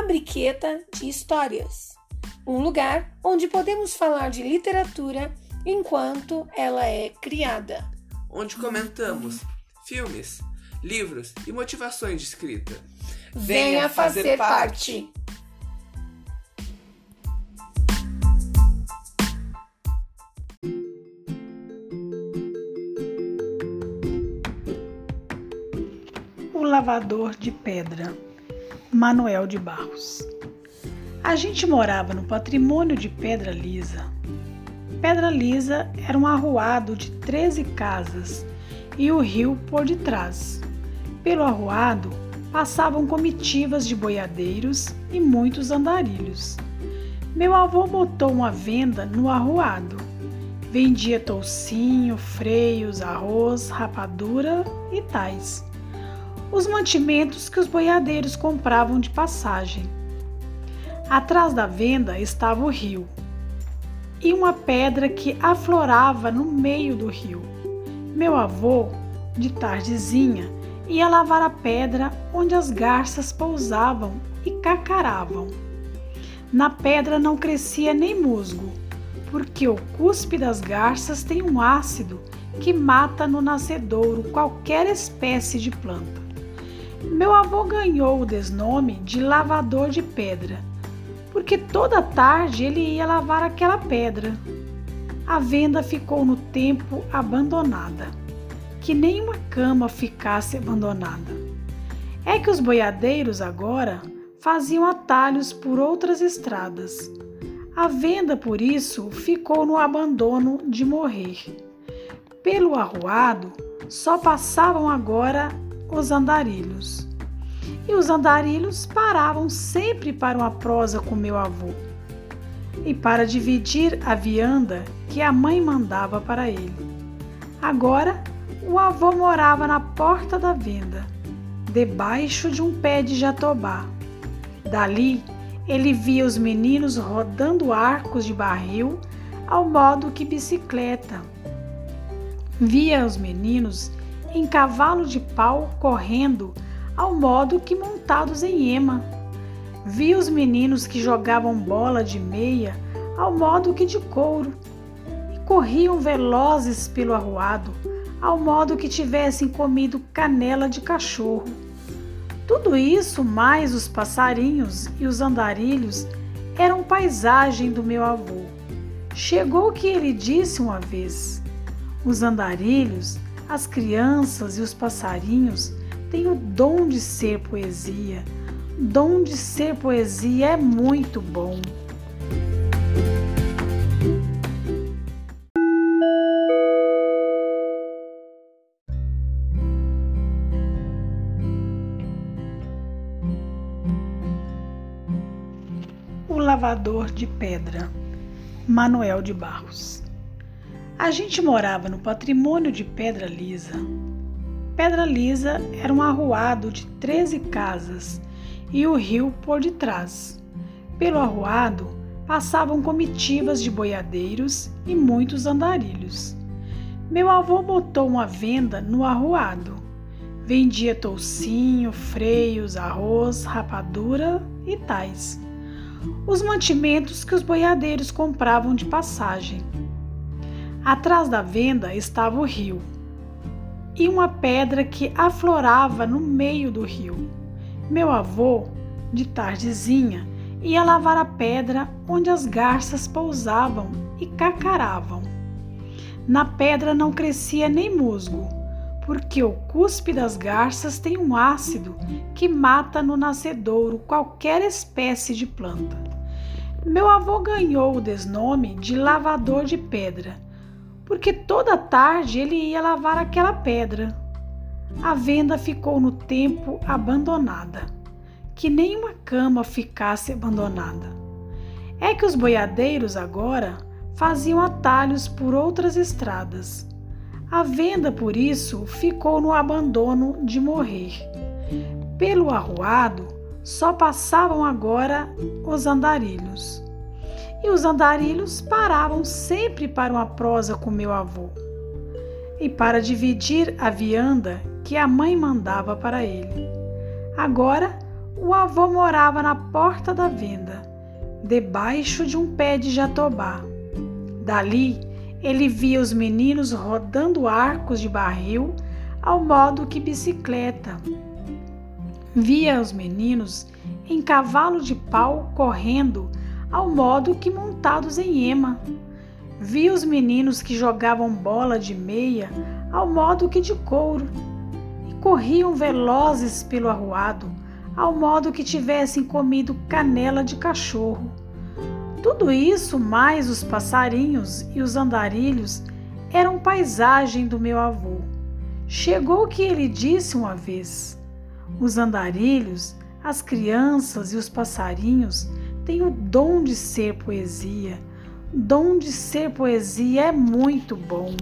Fabriqueta de Histórias, um lugar onde podemos falar de literatura enquanto ela é criada. Onde comentamos filmes, livros e motivações de escrita. Venha fazer parte. O lavador de pedra, Manuel de Barros. A gente morava no patrimônio de Pedra Lisa. Pedra Lisa era um arruado de 13 casas e o rio por detrás. Pelo arruado passavam comitivas de boiadeiros e muitos andarilhos. Meu avô botou uma venda no arruado. Vendia toucinho, freios, arroz, rapadura e tais os mantimentos que os boiadeiros compravam de passagem. Atrás da venda estava o rio e uma pedra que aflorava no meio do rio. Meu avô, de tardezinha, ia lavar a pedra onde as garças pousavam e cacaravam. Na pedra não crescia nem musgo, porque o cuspe das garças tem um ácido que mata no nascedouro qualquer espécie de planta. Meu avô ganhou o desnome de lavador de pedra, porque toda tarde ele ia lavar aquela pedra. A venda ficou no tempo abandonada, que nem uma cama ficasse abandonada. É que os boiadeiros agora faziam atalhos por outras estradas. A venda, por isso, ficou no abandono de morrer. Pelo arruado, só passavam agora os andarilhos. E os andarilhos paravam sempre para uma prosa com meu avô e para dividir a vianda que a mãe mandava para ele. Agora, o avô morava na porta da venda, debaixo de um pé de jatobá. Dali, ele via os meninos rodando arcos de barril ao modo que bicicleta. Via os meninos em cavalo de pau correndo ao modo que montados em ema. Vi os meninos que jogavam bola de meia ao modo que de couro e corriam velozes pelo arruado ao modo que tivessem comido canela de cachorro. Tudo isso, mais os passarinhos e os andarilhos, eram paisagem do meu avô. Chegou que ele disse uma vez: os andarilhos as crianças e os passarinhos têm o dom de ser poesia. Dom de ser poesia é muito bom. O lavador de pedra, Manuel de Barros. A gente morava no patrimônio de Pedra Lisa. Pedra Lisa era um arruado de 13 casas e o rio por detrás. Pelo arruado passavam comitivas de boiadeiros e muitos andarilhos. Meu avô botou uma venda no arruado. Vendia toucinho, freios, arroz, rapadura e tais. Os mantimentos que os boiadeiros compravam de passagem. Atrás da venda estava o rio e uma pedra que aflorava no meio do rio. Meu avô, de tardezinha, ia lavar a pedra onde as garças pousavam e cacaravam. Na pedra não crescia nem musgo, porque o cuspe das garças tem um ácido que mata no nascedouro qualquer espécie de planta. Meu avô ganhou o desnome de lavador de pedra porque toda tarde ele ia lavar aquela pedra. A venda ficou no tempo abandonada, que nem uma cama ficasse abandonada. É que os boiadeiros agora faziam atalhos por outras estradas. A venda, por isso, ficou no abandono de morrer. Pelo arruado, só passavam agora os andarilhos e os andarilhos paravam sempre para uma prosa com meu avô e para dividir a vianda que a mãe mandava para ele. Agora, o avô morava na porta da venda, debaixo de um pé de jatobá. Dali, ele via os meninos rodando arcos de barril ao modo que bicicleta. Via os meninos em cavalo de pau correndo ao modo que montados em ema. Via os meninos que jogavam bola de meia ao modo que de couro e corriam velozes pelo arruado ao modo que tivessem comido canela de cachorro. Tudo isso, mais os passarinhos e os andarilhos, eram paisagem do meu avô. Chegou o que ele disse uma vez: os andarilhos, as crianças e os passarinhos têm o dom de ser poesia. Dom de ser poesia é muito bom.